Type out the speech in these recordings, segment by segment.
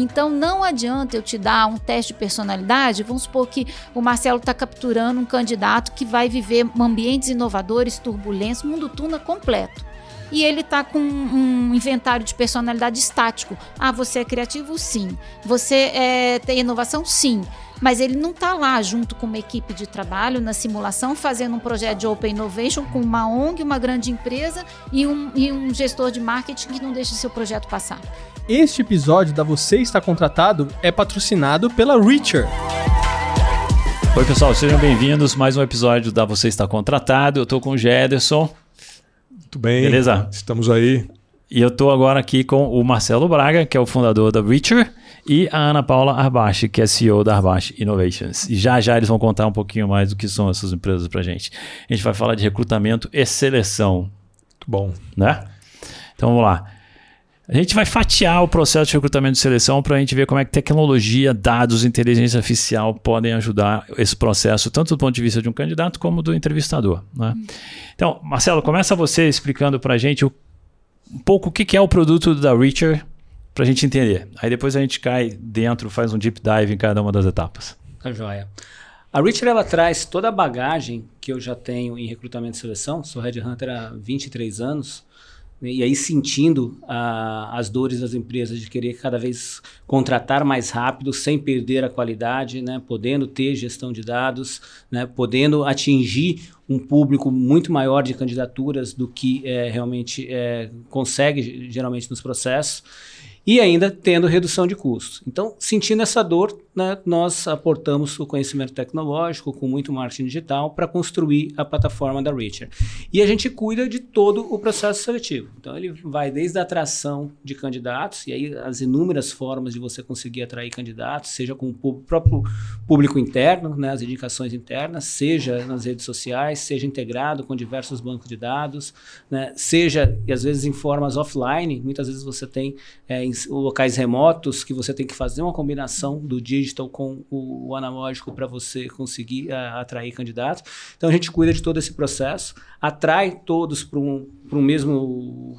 Então não adianta eu te dar um teste de personalidade. Vamos supor que o Marcelo está capturando um candidato que vai viver ambientes inovadores, turbulentos, mundo tuna completo e ele está com um inventário de personalidade estático. Ah, você é criativo? Sim. Você é, tem inovação? Sim. Mas ele não está lá junto com uma equipe de trabalho na simulação fazendo um projeto de Open Innovation com uma ONG, uma grande empresa e um, e um gestor de marketing que não deixa seu projeto passar. Este episódio da Você Está Contratado é patrocinado pela Reacher. Oi, pessoal, sejam bem-vindos. Mais um episódio da Você Está Contratado. Eu estou com o Gederson. Muito bem. Beleza? Estamos aí. E eu estou agora aqui com o Marcelo Braga, que é o fundador da Reacher, e a Ana Paula Arbache, que é CEO da Arbache Innovations. E já já eles vão contar um pouquinho mais do que são essas empresas para gente. A gente vai falar de recrutamento e seleção. Muito bom. Né? Então vamos lá. A gente vai fatiar o processo de recrutamento e seleção para a gente ver como é que tecnologia, dados, inteligência artificial podem ajudar esse processo, tanto do ponto de vista de um candidato como do entrevistador. Né? Então, Marcelo, começa você explicando para a gente um pouco o que é o produto da Reacher para a gente entender. Aí depois a gente cai dentro, faz um deep dive em cada uma das etapas. Tá joia. A Reacher ela traz toda a bagagem que eu já tenho em recrutamento e seleção. Sou headhunter há 23 anos e aí sentindo ah, as dores das empresas de querer cada vez contratar mais rápido, sem perder a qualidade, né, podendo ter gestão de dados, né, podendo atingir um público muito maior de candidaturas do que é, realmente é, consegue geralmente nos processos e ainda tendo redução de custos. Então, sentindo essa dor, né, nós aportamos o conhecimento tecnológico com muito marketing digital para construir a plataforma da Reacher. E a gente cuida de todo o processo seletivo. Então, ele vai desde a atração de candidatos, e aí as inúmeras formas de você conseguir atrair candidatos, seja com o próprio público interno, né, as indicações internas, seja nas redes sociais, seja integrado com diversos bancos de dados, né, seja, e às vezes em formas offline, muitas vezes você tem é, em locais remotos que você tem que fazer uma combinação do digital com o, o analógico para você conseguir a, eh, atrair candidatos. Então a gente cuida de todo esse processo, atrai todos para um, um mesmo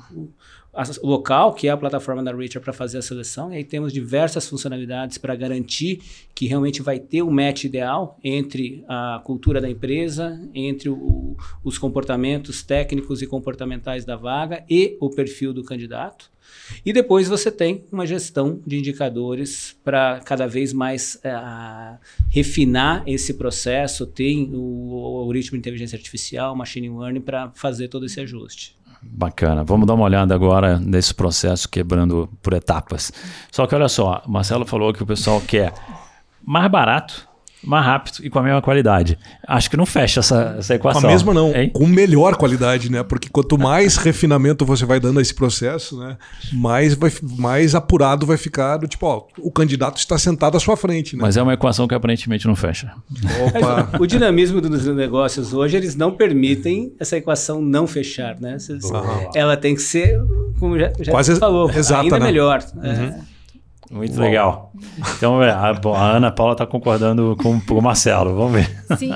local, que é a plataforma da Reacher para fazer a seleção, e aí temos diversas funcionalidades para garantir que realmente vai ter o match ideal entre a cultura da empresa, entre o, os comportamentos técnicos e comportamentais da vaga e o perfil do candidato. E depois você tem uma gestão de indicadores para cada vez mais uh, refinar esse processo, tem o algoritmo de inteligência artificial, machine learning, para fazer todo esse ajuste. Bacana. Vamos dar uma olhada agora nesse processo quebrando por etapas. Só que olha só, Marcelo falou que o pessoal quer mais barato, mais rápido e com a mesma qualidade. Acho que não fecha essa, essa equação. Com a mesma não, hein? com melhor qualidade, né? Porque quanto mais refinamento você vai dando a esse processo, né? Mais, vai, mais apurado vai ficar do tipo, ó, o candidato está sentado à sua frente. Né? Mas é uma equação que aparentemente não fecha. Opa. o dinamismo dos negócios hoje, eles não permitem essa equação não fechar, né? Ela tem que ser, como já, já Quase falou, exata, ainda né? melhor. Uhum. É. Muito Uau. legal. Então, é, a, a Ana Paula está concordando com, com o Marcelo. Vamos ver. Sim,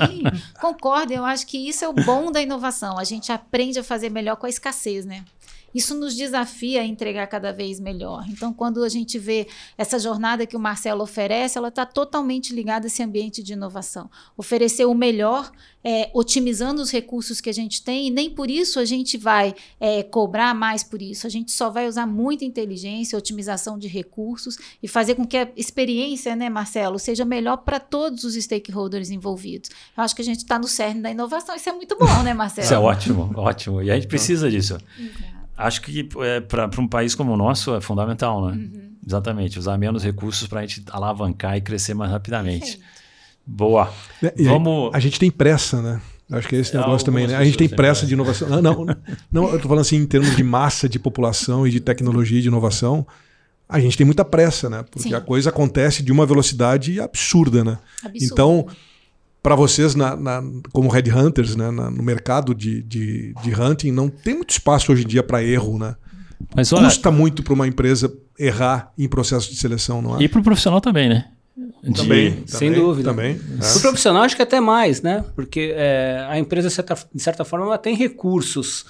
concordo. Eu acho que isso é o bom da inovação. A gente aprende a fazer melhor com a escassez, né? Isso nos desafia a entregar cada vez melhor. Então, quando a gente vê essa jornada que o Marcelo oferece, ela está totalmente ligada a esse ambiente de inovação. Oferecer o melhor, é, otimizando os recursos que a gente tem, e nem por isso a gente vai é, cobrar mais por isso. A gente só vai usar muita inteligência, otimização de recursos e fazer com que a experiência, né, Marcelo, seja melhor para todos os stakeholders envolvidos. Eu acho que a gente está no cerne da inovação. Isso é muito bom, né, Marcelo? Isso é ótimo, ótimo. E a gente precisa disso. Exato. Acho que é, para um país como o nosso é fundamental, né? Uhum. Exatamente, usar menos recursos para a gente alavancar e crescer mais rapidamente. Boa. É, Vamos... A, gente tem pressa, né? Acho que é esse é, negócio também, né? A gente tem pressa de inovação. Não, não, não, eu estou falando assim em termos de massa de população e de tecnologia e de inovação. A gente tem muita pressa, né? Porque Sim. a coisa acontece de uma velocidade absurda, né? Absurdo. Então, para vocês, na, na, como headhunters, né, na, no mercado de, de, de, hunting, não tem muito espaço hoje em dia para erro, né? Mas, olha, Custa muito para uma empresa errar em processo de seleção, não é? E para o profissional também, né? De... Também, sem também, dúvida. Também. É. O profissional acho que até mais, né? Porque é, a empresa, de certa, de certa forma, ela tem recursos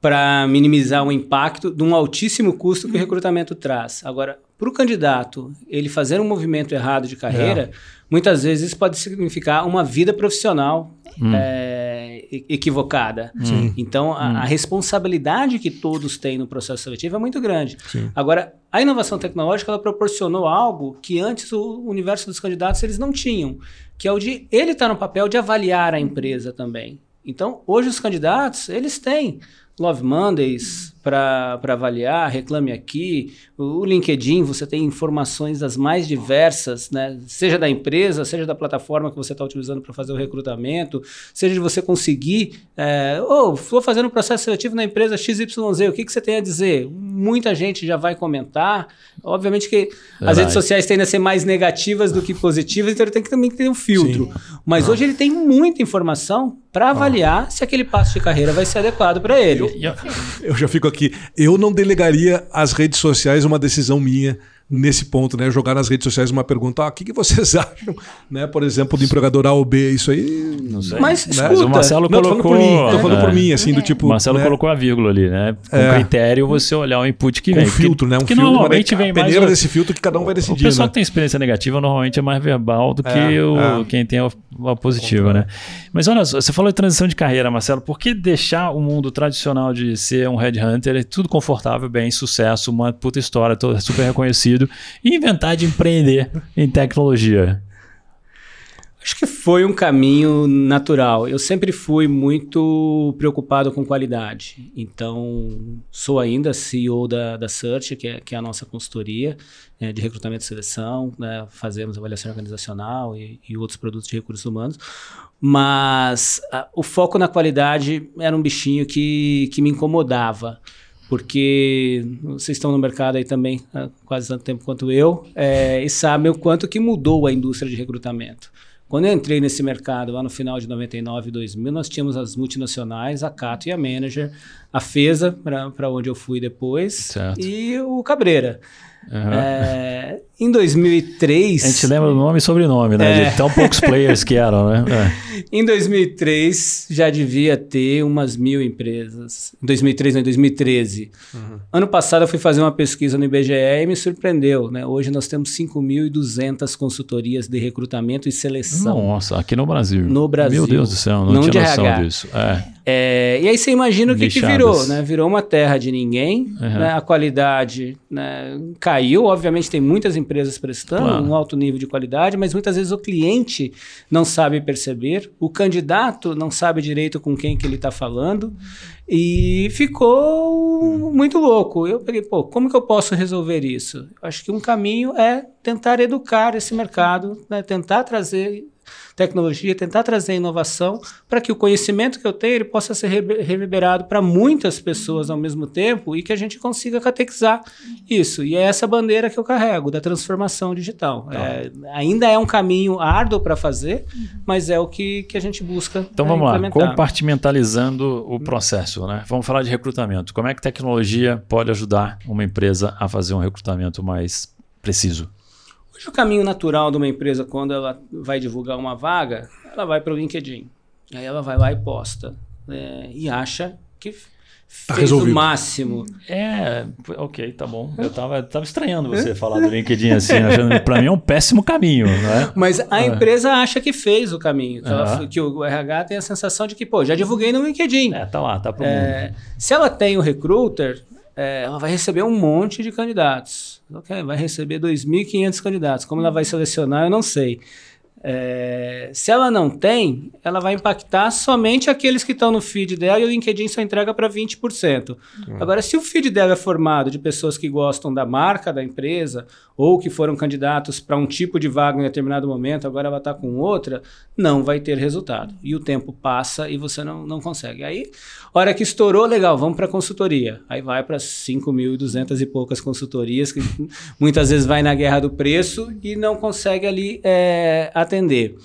para minimizar o impacto de um altíssimo custo que o recrutamento traz. Agora, para o candidato ele fazer um movimento errado de carreira, é. muitas vezes isso pode significar uma vida profissional hum. é, equivocada. Sim. Então, a, hum. a, responsabilidade que todos têm no processo seletivo é muito grande. Sim. Agora, a inovação tecnológica ela proporcionou algo que antes o universo dos candidatos eles não tinham, que é o de ele estar tá no papel de avaliar a empresa também. Então, hoje os candidatos, eles têm Love Mondays para avaliar, reclame aqui. O LinkedIn, você tem informações das mais diversas, né? seja da empresa, seja da plataforma que você está utilizando para fazer o recrutamento, seja de você conseguir. É, oh, estou fazendo um processo seletivo na empresa XYZ, o que, que você tem a dizer? Muita gente já vai comentar. Obviamente que as redes sociais tendem a ser mais negativas do que positivas, então ele tem que também ter um filtro. Sim. Mas ah. hoje ele tem muita informação para avaliar ah. se aquele passo de carreira vai ser adequado para ele. Eu, eu já fico aqui. Eu não delegaria às redes sociais uma decisão minha nesse ponto, né? Jogar nas redes sociais uma pergunta, ah, o que, que vocês acham, né? Por exemplo, do empregador A ou B, isso aí... Não sei. Mas, né? Mas o Marcelo não, colocou... Tô falando por mim, tô falando é. por mim, assim, do tipo... O Marcelo né? colocou a vírgula ali, né? Com é. critério você olhar o input que Com vem. Com filtro, né? Um porque filtro, normalmente vem mais... peneira desse filtro que cada um vai decidir, O pessoal né? que tem experiência negativa normalmente é mais verbal do que é, o, é. quem tem a, a positiva, né? Mas olha, você falou de transição de carreira, Marcelo. Por que deixar o mundo tradicional de ser um headhunter, é tudo confortável, bem, sucesso, uma puta história, super reconhecido, e inventar de empreender em tecnologia? Acho que foi um caminho natural. Eu sempre fui muito preocupado com qualidade. Então, sou ainda CEO da, da Search, que é, que é a nossa consultoria é, de recrutamento e seleção. Né? Fazemos avaliação organizacional e, e, outros produtos de recursos humanos. Mas a, o foco na qualidade era um bichinho que, que me incomodava porque vocês estão no mercado aí também há quase tanto tempo quanto eu é, e sabem o quanto que mudou a indústria de recrutamento. Quando eu entrei nesse mercado lá no final de 99 e 2000, nós tínhamos as multinacionais, a Cato e a Manager, a Feza, para onde eu fui depois, certo. e o Cabreira. Uhum. É, em 2003. A gente lembra o nome e sobrenome, né? É. De tão poucos players que eram, né? É. Em 2003 já devia ter umas mil empresas. Em 2003, não, em 2013. Uhum. Ano passado eu fui fazer uma pesquisa no IBGE e me surpreendeu, né? Hoje nós temos 5.200 consultorias de recrutamento e seleção. Nossa, aqui no Brasil. No Brasil. Meu Deus do céu, não, não tinha noção RH. disso. É. É, e aí você imagina o que, que, virou, né? Virou uma terra de ninguém, uhum. né? a qualidade né? caiu. Obviamente tem muitas empresas prestando claro. um alto nível de qualidade, mas muitas vezes o cliente não sabe perceber, o candidato não sabe direito com quem que ele está falando e ficou muito louco. Eu peguei, pô, como que eu posso resolver isso? Acho que um caminho é tentar educar esse mercado, né? tentar trazer tecnologia, tentar trazer inovação para que o conhecimento que eu tenho ele possa ser reverberado para muitas pessoas ao mesmo tempo e que a gente consiga catequizar isso. E é essa bandeira que eu carrego, da transformação digital. Tá. É, ainda é um caminho árduo para fazer, mas é o que, que a gente busca. Então vamos lá, compartimentalizando o processo. Né? Vamos falar de recrutamento. Como é que tecnologia pode ajudar uma empresa a fazer um recrutamento mais preciso? Hoje o caminho natural de uma empresa, quando ela vai divulgar uma vaga, ela vai para o LinkedIn. Aí ela vai lá e posta. É, e acha que tá fez resolvido. o máximo. É, ok, tá bom. Eu tava, tava estranhando você falar do LinkedIn assim, achando para mim é um péssimo caminho, né? Mas a é. empresa acha que fez o caminho, que, ela, que, o RH tem a sensação de que, pô, já divulguei no LinkedIn. É, tá lá, tá pro é, mundo. Se ela tem o recruiter, é, ela vai receber um monte de candidatos. Okay, vai receber 2.500 candidatos. Como ela vai selecionar, eu não sei. É, se ela não tem, ela vai impactar somente aqueles que estão no feed dela e o LinkedIn só entrega para 20%. Uhum. Agora, se o feed dela é formado de pessoas que gostam da marca da empresa ou que foram candidatos para um tipo de vaga em determinado momento, agora ela está com outra, não vai ter resultado. E o tempo passa e você não, não consegue. Aí, hora que estourou, legal, vamos para consultoria. Aí vai para 5.200 e poucas consultorias, que muitas vezes vai na guerra do preço e não consegue ali é, atender.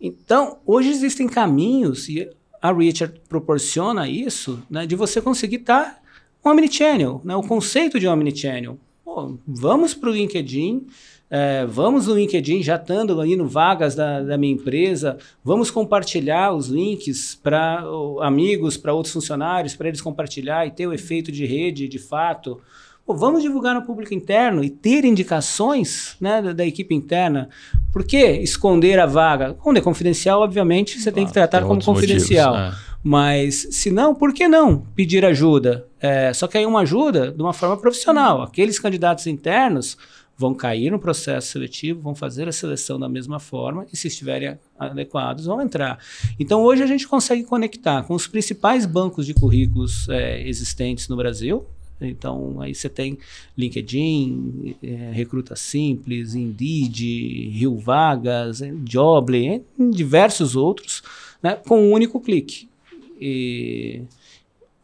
Então, hoje existem caminhos, e a Richard proporciona isso, né, de você conseguir estar tá omnichannel, né, o conceito de omnichannel. Pô, vamos para o LinkedIn, é, vamos no LinkedIn, já estando ali no vagas da, da minha empresa, vamos compartilhar os links para amigos, para outros funcionários, para eles compartilhar e ter o efeito de rede de fato. Pô, vamos divulgar no público interno e ter indicações né, da, da, equipe interna. Por que esconder a vaga? Quando é confidencial, obviamente, você tem que tratar tem como confidencial. Motivos, é. Mas, se não, por que não pedir ajuda? É, só que aí uma ajuda de uma forma profissional. Aqueles candidatos internos vão cair no processo seletivo, vão fazer a seleção da mesma forma e, se estiverem adequados, vão entrar. Então, hoje a gente consegue conectar com os principais bancos de currículos é, existentes no Brasil. Então, aí você tem LinkedIn, é, Recruta Simples, Indeed, Rio Vagas, Jobly, diversos outros, né, com um único clique. E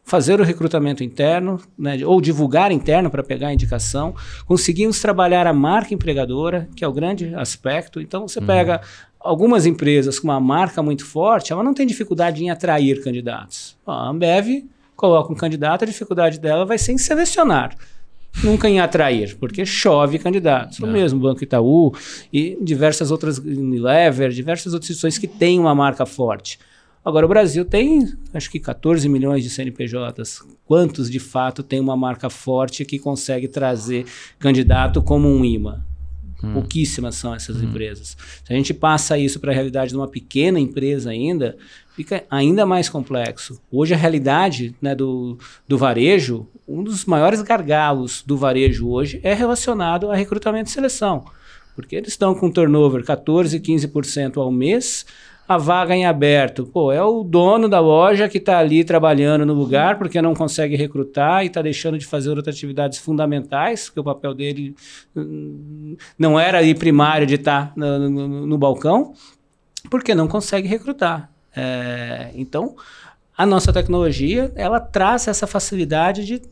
fazer o recrutamento interno, né, ou divulgar interno para pegar a indicação. Conseguimos trabalhar a marca empregadora, que é o grande aspecto. Então, você uhum. pega algumas empresas com uma marca muito forte, ela não tem dificuldade em atrair candidatos. A Ambev coloca um candidato, a dificuldade dela vai ser em selecionar. Nunca em atrair, porque chove candidatos. O é. mesmo Banco Itaú e diversas outras, Unilever, diversas outras instituições que têm uma marca forte. Agora, o Brasil tem, acho que 14 milhões de CNPJs. Quantos, de fato, tem uma marca forte que consegue trazer candidato como um imã? Hum. Pouquíssimas são essas hum. empresas. Se a gente passa isso para a realidade de uma pequena empresa ainda, fica ainda mais complexo. Hoje, a realidade né, do, do varejo, um dos maiores gargalos do varejo hoje é relacionado a recrutamento e seleção. Porque eles estão com turnover 14, 15% ao mês, a vaga em aberto. Pô, é o dono da loja que está ali trabalhando no lugar porque não consegue recrutar e está deixando de fazer outras atividades fundamentais, porque o papel dele hum, não era ali primário de estar tá no, no, no balcão, porque não consegue recrutar. É, então, a nossa tecnologia ela traz essa facilidade de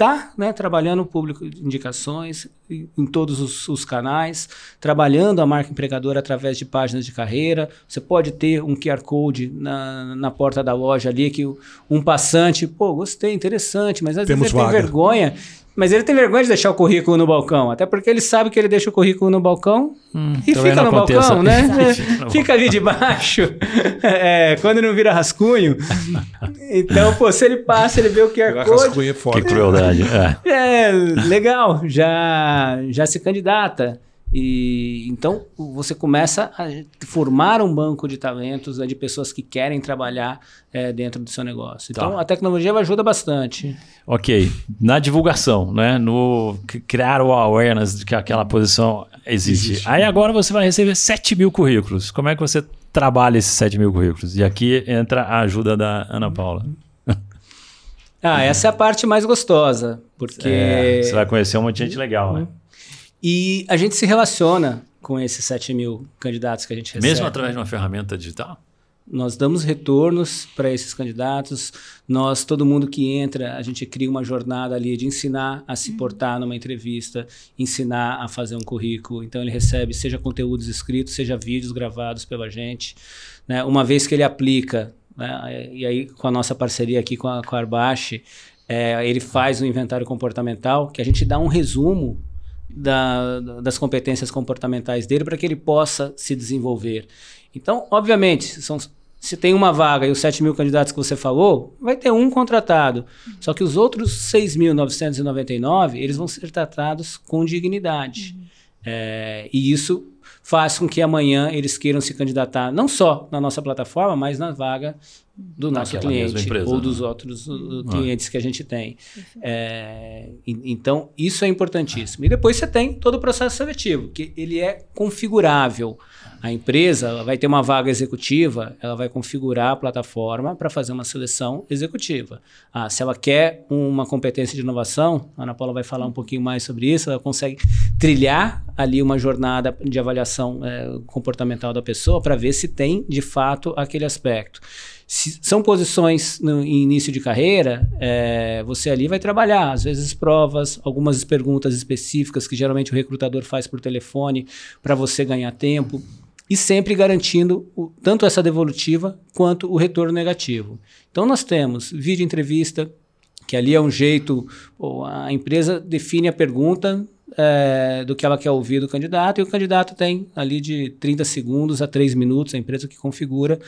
está né, trabalhando o público de indicações em todos os, os, canais, trabalhando a marca empregadora através de páginas de carreira. Você pode ter um QR Code na, na porta da loja ali que um passante, pô, gostei, interessante, mas às Temos vezes ele tem vergonha mas ele tem vergonha de deixar o currículo no balcão, até porque ele sabe que ele deixa o currículo no balcão hum, e fica no aconteça. balcão, né? fica ali debaixo, é, quando não vira rascunho. Então, pô, se ele passa, ele vê o QR Code. Rascunho é foda. Que crueldade. É. é, legal, já, já se candidata. E então você começa a formar um banco de talentos né, de pessoas que querem trabalhar é, dentro do seu negócio. Então tá. a tecnologia ajuda bastante. Ok. Na divulgação, né? No criar o awareness de que aquela posição existe. existe. Aí agora você vai receber 7 mil currículos. Como é que você trabalha esses 7 mil currículos? E aqui entra a ajuda da Ana Paula. Ah, essa é a parte mais gostosa, porque... É, você vai conhecer um monte de gente legal, né? E a gente se relaciona com esses 7 mil candidatos que a gente recebe. Mesmo através de uma ferramenta digital? Nós damos retornos para esses candidatos. Nós, todo mundo que entra, a gente cria uma jornada ali de ensinar a se uhum. portar numa entrevista, ensinar a fazer um currículo. Então, ele recebe seja conteúdos escritos, seja vídeos gravados pela gente. Né? Uma vez que ele aplica, né? e aí com a nossa parceria aqui com a, com a Arbache, é, ele faz um inventário comportamental, que a gente dá um resumo da, das competências comportamentais dele para que ele possa se desenvolver. Então, obviamente, são, se tem uma vaga e os 7 mil candidatos que você falou, vai ter um contratado. Só que os outros 6.999, eles vão ser tratados com dignidade. Uhum. É, e isso faz com que amanhã eles queiram se candidatar não só na nossa plataforma, mas na vaga do nosso cliente empresa, ou né? dos outros uh, ah. clientes que a gente tem. É, então, isso é importantíssimo. E depois você tem todo o processo seletivo, que ele é configurável. A empresa vai ter uma vaga executiva, ela vai configurar a plataforma para fazer uma seleção executiva. Ah, se ela quer uma competência de inovação, a Ana Paula vai falar um pouquinho mais sobre isso, ela consegue trilhar ali uma jornada de avaliação é, comportamental da pessoa para ver se tem de fato aquele aspecto. Se são posições no início de carreira, é, você ali vai trabalhar, às vezes provas, algumas perguntas específicas que geralmente o recrutador faz por telefone para você ganhar tempo e sempre garantindo o, tanto essa devolutiva quanto o retorno negativo. Então nós temos vídeo entrevista, que ali é um jeito, a empresa define a pergunta é, do que ela quer ouvir do candidato, e o candidato tem ali de 30 segundos a 3 minutos, a empresa que configura,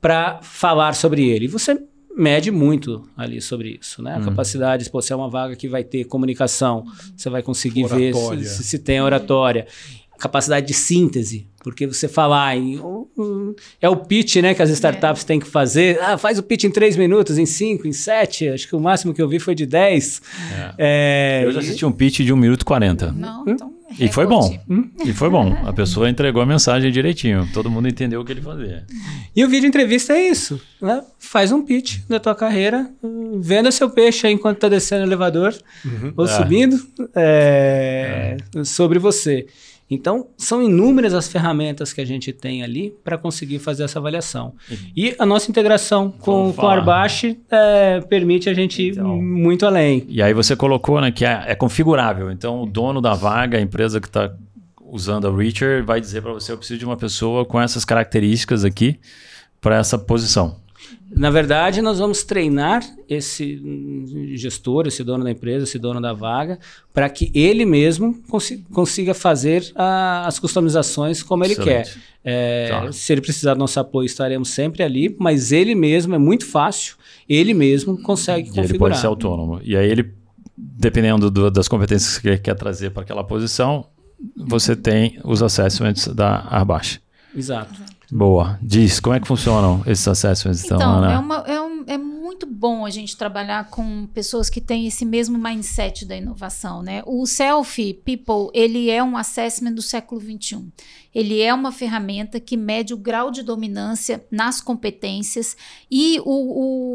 para falar sobre ele. E você mede muito ali sobre isso, né? A capacidade, pô, se é uma vaga que vai ter comunicação, você vai conseguir Oratória. ver se, se tem oratória. Capacidade de síntese, porque você falar em. um, É o pitch, né, que as startups têm que fazer. Ah, faz o pitch em três minutos, em cinco, em sete. Acho que o máximo que eu vi foi de 10. É, Eu já assisti um pitch de 1 minuto e 40. Não, então. E foi bom. recorde. E foi bom. A pessoa entregou a mensagem direitinho. Todo mundo entendeu o que ele fazia. E o vídeo entrevista é isso, né? Faz um pitch da tua carreira, hum, venda seu peixe aí enquanto tá descendo o elevador ou É. subindo é, sobre você. Então, são inúmeras as ferramentas que a gente tem ali para conseguir fazer essa avaliação. E a nossa integração com, com. Arbache é, permite a gente ir Então. muito além. E aí você colocou né, que é, é configurável. Então o dono da vaga, a empresa que está usando a Reacher, vai dizer para você: eu preciso de uma pessoa com essas características aqui para essa posição. Na verdade, nós vamos treinar esse gestor, esse dono da empresa, esse dono da vaga, para que ele mesmo consi- consiga fazer a- as customizações como ele Excelente. quer. É. Se ele precisar do nosso apoio, estaremos sempre ali, mas ele mesmo é muito fácil, ele mesmo consegue E ele configurar. pode ser autônomo. E aí ele, dependendo do- das competências que ele quer trazer para aquela posição, você tem os assessments da Arbache. Exato. Boa. Diz, como é que funcionam esses assessments então, Então, Ana? é, uma- é um- é muito bom a gente trabalhar com pessoas que têm esse mesmo mindset da inovação, né? O Selfie People, ele é um assessment do século XXI. Ele é uma ferramenta que mede o grau de dominância nas competências e o,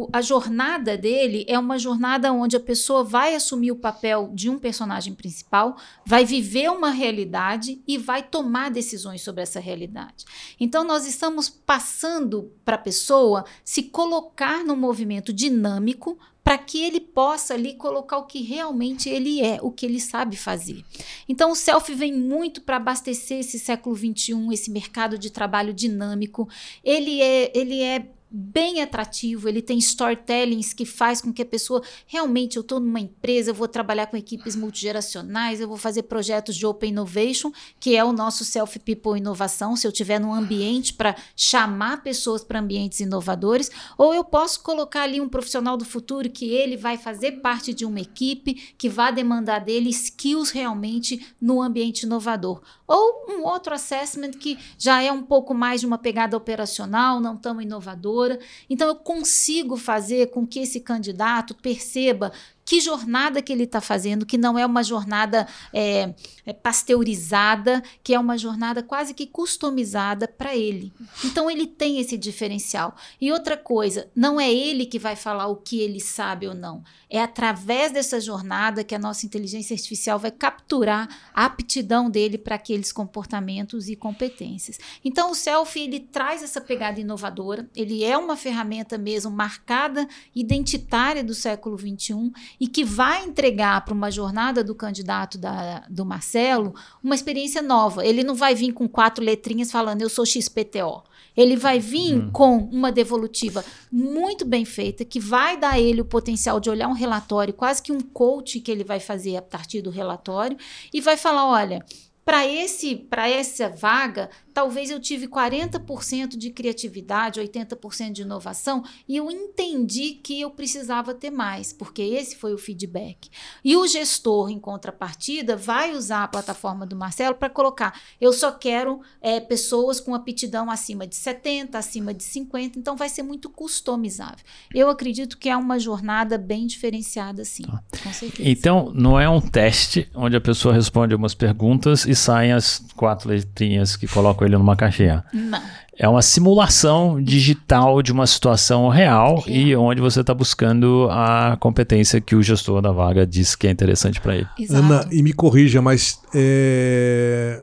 o- a jornada dele é uma jornada onde a pessoa vai assumir o papel de um personagem principal, vai viver uma realidade e vai tomar decisões sobre essa realidade. Então, nós estamos passando para a pessoa se colocar num movimento dinâmico para que ele possa ali colocar o que realmente ele é, o que ele sabe fazer. Então, o self vem muito para abastecer esse século XXI, esse mercado de trabalho dinâmico. Ele é, ele é bem atrativo, ele tem storytellings que faz com que a pessoa realmente eu estou numa empresa, eu vou trabalhar com equipes multigeracionais, eu vou fazer projetos de open innovation, que é o nosso self people inovação, se eu tiver num ambiente para chamar pessoas para ambientes inovadores, ou eu posso colocar ali um profissional do futuro que ele vai fazer parte de uma equipe que vai demandar dele skills realmente no ambiente inovador. Ou um outro assessment que já é um pouco mais de uma pegada operacional, não tão inovadora. Então, eu consigo fazer com que esse candidato perceba que jornada que ele está fazendo, que não é uma jornada é, é, pasteurizada, que é uma jornada quase que customizada para ele. Então ele tem esse diferencial. E outra coisa, não é ele que vai falar o que ele sabe ou não. É através dessa jornada que a nossa inteligência artificial vai capturar a aptidão dele para aqueles comportamentos e competências. Então o selfie ele traz essa pegada inovadora, ele é uma ferramenta mesmo marcada, identitária do século 21 e que vai entregar para uma jornada do candidato da, do Marcelo uma experiência nova. Ele não vai vir com quatro letrinhas falando eu sou XPTO. Ele vai vir com uma devolutiva muito bem feita, que vai dar a ele o potencial de olhar um relatório, quase que um coach que ele vai fazer a partir do relatório, e vai falar: olha, para esse para essa vaga, talvez eu tive 40% de criatividade, 80% de inovação, e eu entendi que eu precisava ter mais, porque esse foi o feedback. E o gestor, em contrapartida, vai usar a plataforma do Marcelo para colocar: eu só quero é, pessoas com aptidão acima de 70, acima de 50, então vai ser muito customizável. Eu acredito que é uma jornada bem diferenciada, sim, com certeza. Então, não é um teste onde a pessoa responde umas perguntas e saem as quatro letrinhas que colocam ele numa caixinha. Não. É uma simulação digital de uma situação real, e onde você está buscando a competência que o gestor da vaga diz que é interessante para ele. Exato. Ana, e me corrija, mas é,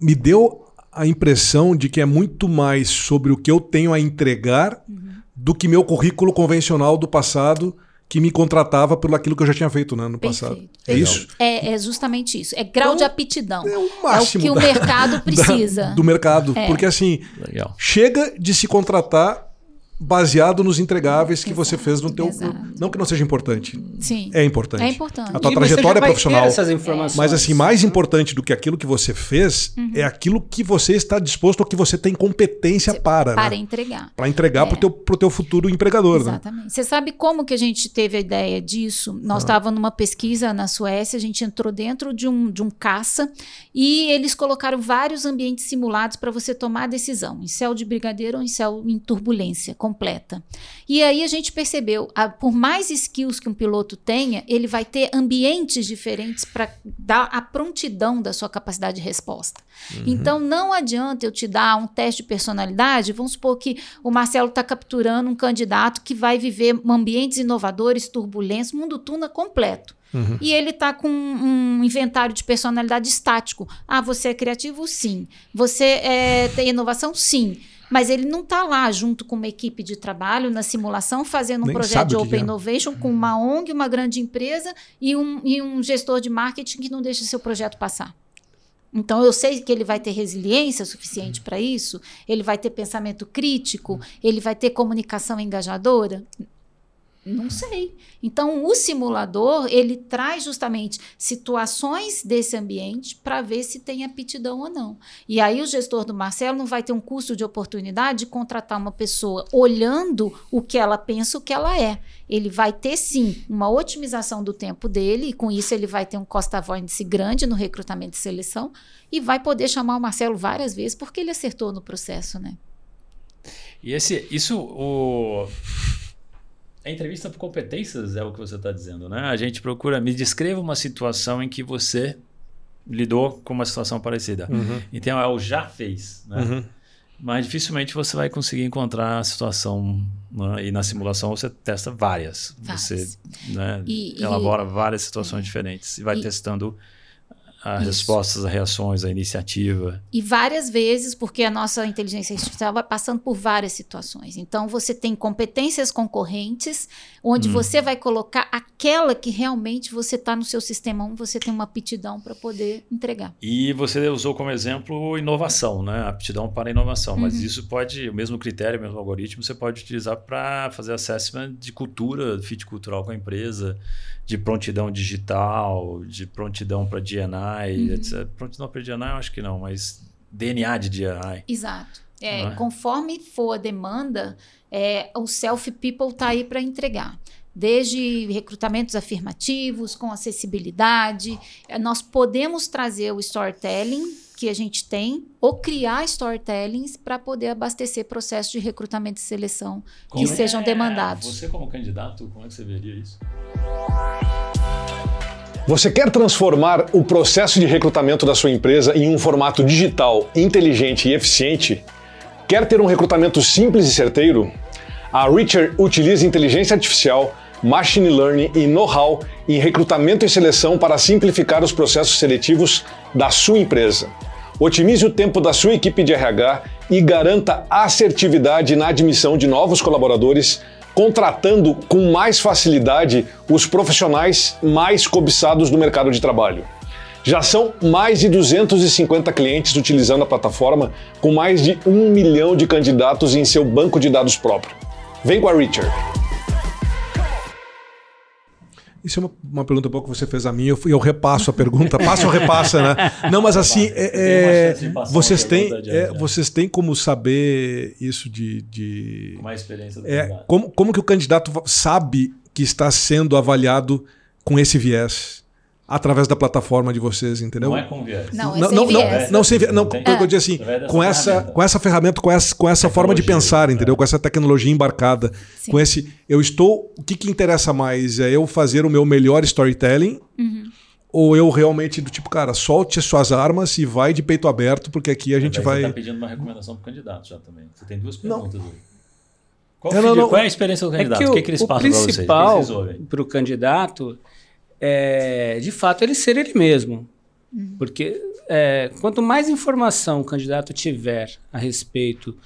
me deu a impressão de que é muito mais sobre o que eu tenho a entregar do que meu currículo convencional do passado que me contratava pelo aquilo que eu já tinha feito né, no passado. Perfeito. É isso? É, é justamente isso. É grau Então, de aptidão. É o É o máximo que o da- mercado da- precisa. do mercado. É. Porque assim, Legal. chega de se contratar baseado nos entregáveis que você fez no teu. Exato. Não que não seja importante. Sim. É importante. É importante. A tua E trajetória profissional. essas informações. Mas assim, mais importante do que aquilo que você fez Uhum. é aquilo que você está disposto ou que você tem competência para. Para né? entregar. Para entregar É. pro teu, pro teu futuro empregador, né? Exatamente. Você sabe como que a gente teve a ideia disso? Nós estávamos numa pesquisa na Suécia, a gente entrou dentro de um, de um caça e eles colocaram vários ambientes simulados para você tomar a decisão, em céu de brigadeiro ou em céu em turbulência completa. E aí a gente percebeu, a- por mais skills que um piloto tenha, ele vai ter ambientes diferentes para dar a prontidão da sua capacidade de resposta. Então não adianta eu te dar um teste de personalidade, vamos supor que o Marcelo está capturando um candidato que vai viver ambientes inovadores, turbulência, mundo tuna completo. E ele está com um inventário de personalidade estático. Ah, você é criativo? Sim. Você é, tem inovação? Sim. Mas ele não está lá junto com uma equipe de trabalho na simulação, fazendo um Nem projeto de que Open é. Innovation com uma ONG, uma grande empresa e um, e um gestor de marketing que não deixa seu projeto passar. Então eu sei que ele vai ter resiliência suficiente para isso, ele vai ter pensamento crítico, ele vai ter comunicação engajadora. Não sei. Então, o simulador, ele traz justamente situações desse ambiente para ver se tem aptidão ou não. E aí o gestor do Marcelo não vai ter um custo de oportunidade de contratar uma pessoa olhando o que ela pensa, o que ela é. Ele vai ter, sim, uma otimização do tempo dele, e com isso ele vai ter um cost avoidance grande no recrutamento e seleção, e vai poder chamar o Marcelo várias vezes, porque ele acertou no processo, né? E esse, isso, o... A entrevista por competências é o que você está dizendo, né? A gente procura, me descreva uma situação em que você lidou com uma situação parecida. Então, é o já fez, né? Uhum. Mas dificilmente você vai conseguir encontrar a situação né? e na simulação você testa várias. Você Várias. né, E- e- elabora várias situações diferentes e vai E- testando as Isso. respostas, as reações, a iniciativa. E várias vezes, porque a nossa inteligência artificial vai passando por várias situações. Então, você tem competências concorrentes, onde você vai colocar aquela que realmente você está no seu sistema 1, você tem uma aptidão para poder entregar. E você usou como exemplo inovação, né? Aptidão para inovação. Mas Uhum. isso pode, o mesmo critério, o mesmo algoritmo, você pode utilizar para fazer assessment de cultura, fit cultural com a empresa, de prontidão digital, de prontidão para DNI, etc. Prontidão para DNI eu acho que não, mas DNA de DNI. Exato. É, é? Conforme for a demanda, é, o Self People está aí para entregar. Desde recrutamentos afirmativos, com acessibilidade, é, nós podemos trazer o storytelling que a gente tem, ou criar storytellings para poder abastecer processos de recrutamento e seleção que Como sejam é- demandados. Você como candidato, como é que você veria isso? Você quer transformar o processo de recrutamento da sua empresa em um formato digital, inteligente e eficiente? Quer ter um recrutamento simples e certeiro? A Reacher utiliza inteligência artificial, machine learning e know-how em recrutamento e seleção para simplificar os processos seletivos da sua empresa. Otimize o tempo da sua equipe de RH e garanta assertividade na admissão de novos colaboradores, contratando com mais facilidade os profissionais mais cobiçados do mercado de trabalho. Já são mais de 250 clientes utilizando a plataforma, com mais de um milhão de candidatos em seu banco de dados próprio. Vem com a Richard. Isso é uma, uma pergunta boa que você fez a mim, eu, eu repasso a pergunta, passa ou repassa, né? Não, mas assim, é- é, vocês, têm, é, né? vocês têm como saber isso de. de Com mais experiência do é, como, como que o candidato sabe que está sendo avaliado com esse viés? Através da plataforma de vocês, entendeu? Não é com viés. Não, é não, sem não, não, viés. não, sem viés. Não, Não tem. eu, eu digo assim, com essa, ferramenta. com essa ferramenta, com essa, com essa forma de pensar, é. entendeu? Com essa tecnologia embarcada. Sim. Com esse, eu estou. O que, que interessa mais? É eu fazer o meu melhor storytelling? Uhum. Ou eu realmente, do tipo, cara, solte suas armas e vai de peito aberto, porque aqui a gente vai. Você está pedindo uma recomendação para o candidato já também. Você tem duas Não. perguntas aí. Qual, não- não- qual é a experiência do É candidato? que o o, que, que eles o passam para vocês? O principal para o candidato é, de fato, ele ser ele mesmo. Porque é, quanto mais informação o candidato tiver a respeito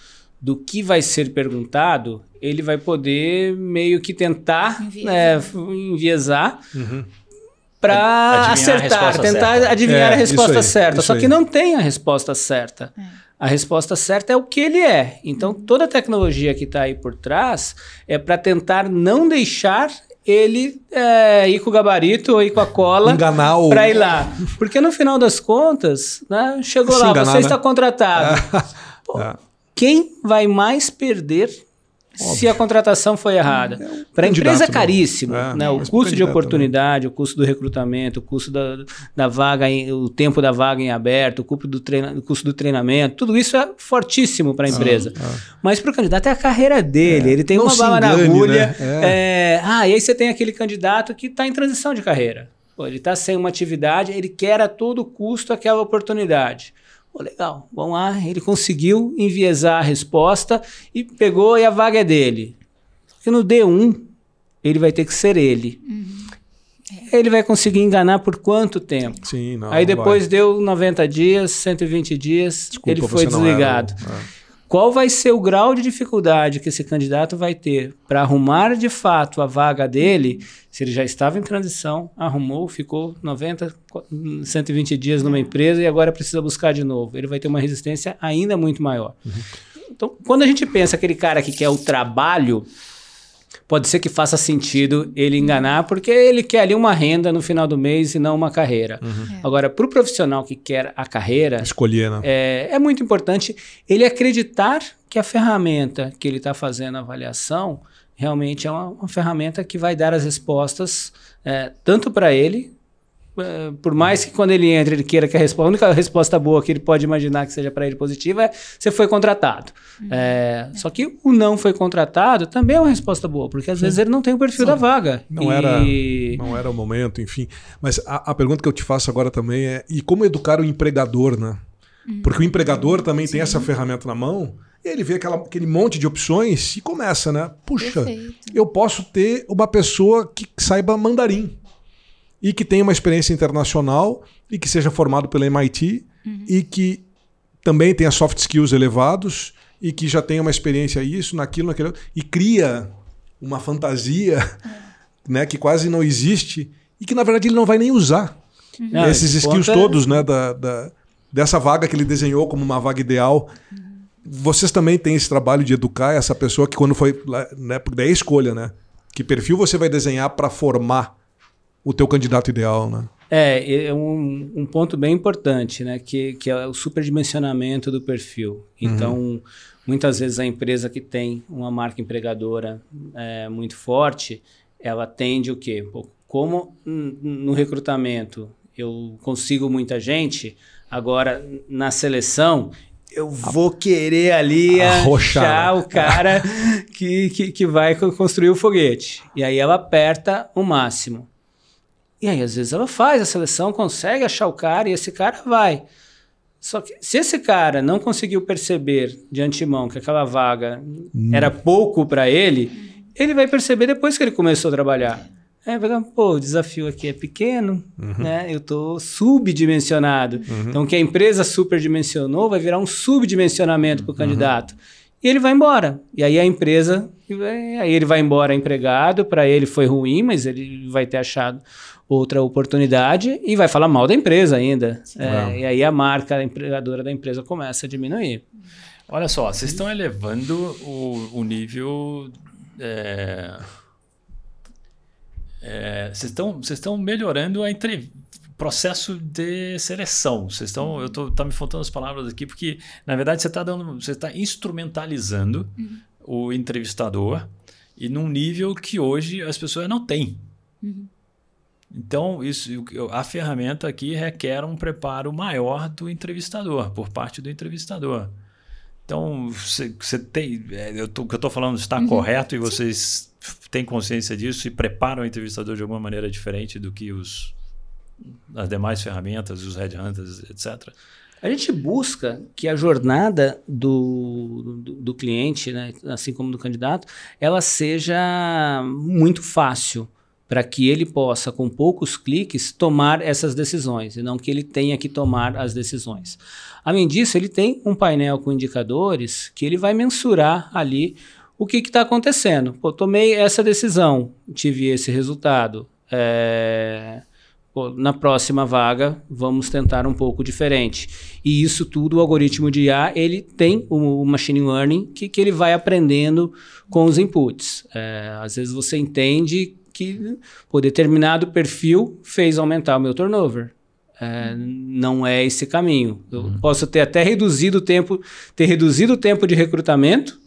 do que vai ser perguntado, ele vai poder meio que tentar Enviesar. né, enviesar Uhum. para acertar, tentar certa. adivinhar é, a resposta aí, certa. Só que não tem a resposta certa. É. A resposta certa é o que ele é. Então, toda a tecnologia que está aí por trás é para tentar não deixar ele é, ir com o gabarito ou ir com a cola enganar o... para ir lá. Porque no final das contas, né, chegou Se lá, enganar, você né? está contratado. Pô, é. Quem vai mais perder Óbvio. se a contratação foi errada. É Para a empresa é caríssimo. É, né? O custo de oportunidade, o custo do recrutamento, o custo da, da vaga, em, o tempo da vaga em aberto, o custo do, treina, o custo do treinamento, tudo isso é fortíssimo para a empresa. Ah, ah. Mas para o candidato é a carreira dele, é. ele tem Não uma bala engane, na agulha. Né? É. É, ah, e aí você tem aquele candidato que está em transição de carreira. Pô, ele está sem uma atividade, ele quer a todo custo aquela oportunidade. Pô, legal, vamos lá. Ele conseguiu enviesar a resposta e pegou e a vaga é dele. Porque no D1, ele vai ter que ser ele. Uhum. Ele vai conseguir enganar por quanto tempo? Sim, não, Aí depois deu 90 dias, 120 dias, Desculpa, ele foi desligado. Era, é. Qual vai ser o grau de dificuldade que esse candidato vai ter para arrumar de fato a vaga dele, se ele já estava em transição, arrumou, ficou 90, 120 dias numa empresa e agora precisa buscar de novo? Ele vai ter uma resistência ainda muito maior. Uhum. Então, quando a gente pensa aquele cara que quer o trabalho, pode ser que faça sentido ele enganar, porque ele quer ali uma renda no final do mês e não uma carreira. Uhum. É. Agora, para o profissional que quer a carreira, escolher, né? É, é muito importante ele acreditar que a ferramenta que ele está fazendo a avaliação realmente é uma, uma, ferramenta que vai dar as respostas é, tanto para ele por mais que quando ele entra ele queira que a resposta, a única resposta boa que ele pode imaginar que seja para ele positiva é você foi contratado. Uhum. É, é. Só que o não foi contratado também é uma resposta boa, porque às Sim. vezes ele não tem o perfil Sim. da vaga. Não, e... era, não era o momento, enfim. Mas a, a, pergunta que eu te faço agora também é: e como educar o empregador, né? Uhum. Porque o empregador também Sim. tem essa ferramenta na mão. E ele vê aquela, aquele monte de opções e começa, né? Puxa, Perfeito. eu posso ter uma pessoa que saiba mandarim e que tenha uma experiência internacional e que seja formado pela MIT uhum. e que também tenha soft skills elevados e que já tenha uma experiência isso, naquilo, naquilo e cria uma fantasia uhum. né, que quase não existe e que na verdade ele não vai nem usar uhum. esses skills conta... todos né, da, da, dessa vaga que ele desenhou como uma vaga ideal. Uhum. Vocês também têm esse trabalho de educar essa pessoa que quando foi, né, porque daí é escolha, né? Que perfil você vai desenhar para formar o teu candidato ideal, né? É, é um, um, ponto bem importante, né? Que, que é o superdimensionamento do perfil. Então, uhum. muitas vezes a empresa que tem uma marca empregadora é, muito forte, ela tende o quê? Como no recrutamento eu consigo muita gente, agora na seleção eu vou querer ali achar o cara que, que, que vai construir o foguete. E aí ela aperta o máximo. E aí, às vezes, ela faz a seleção, consegue achar o cara e esse cara vai. Só que se esse cara não conseguiu perceber de antemão que aquela vaga hum. era pouco para ele, ele vai perceber depois que ele começou a trabalhar. É, pô, o desafio aqui é pequeno, uhum. né? Eu tô subdimensionado. Uhum. Então, o que a empresa superdimensionou vai virar um subdimensionamento para o uhum. E ele vai embora. E aí a empresa, aí ele vai embora empregado, para ele foi ruim, mas ele vai ter achado outra oportunidade e vai falar mal da empresa ainda. É, e aí a marca empregadora da empresa começa a diminuir. Olha só, vocês estão elevando o, o nível. É, é, vocês estão vocês estão melhorando a entre, processo de seleção. Vocês estão, eu tô tá me faltando as palavras aqui porque na verdade você está dando, você está instrumentalizando uhum. o entrevistador e num nível que hoje as pessoas não têm. Uhum. Então, isso, a ferramenta aqui requer um preparo maior do entrevistador, por parte do entrevistador. Então, você tem. É, eu tô, o que eu estou falando está uhum. correto e vocês têm consciência disso e preparam o entrevistador de alguma maneira diferente do que os, as demais ferramentas, os headhunters, etc. A gente busca que a jornada do, do, do cliente, né, assim como do candidato, ela seja muito fácil para que ele possa, com poucos cliques, tomar essas decisões e não que ele tenha que tomar as decisões. Além disso, ele tem um painel com indicadores que ele vai mensurar ali o que está acontecendo. Pô, tomei essa decisão, tive esse resultado. É... na próxima vaga vamos tentar um pouco diferente. E isso tudo, o algoritmo de IA, ele tem o, machine learning que, que ele vai aprendendo com os inputs. É, às vezes você entende que o determinado perfil fez aumentar o meu turnover. É, não é esse caminho. Eu uhum. posso ter até reduzido o tempo, ter reduzido o tempo de recrutamento,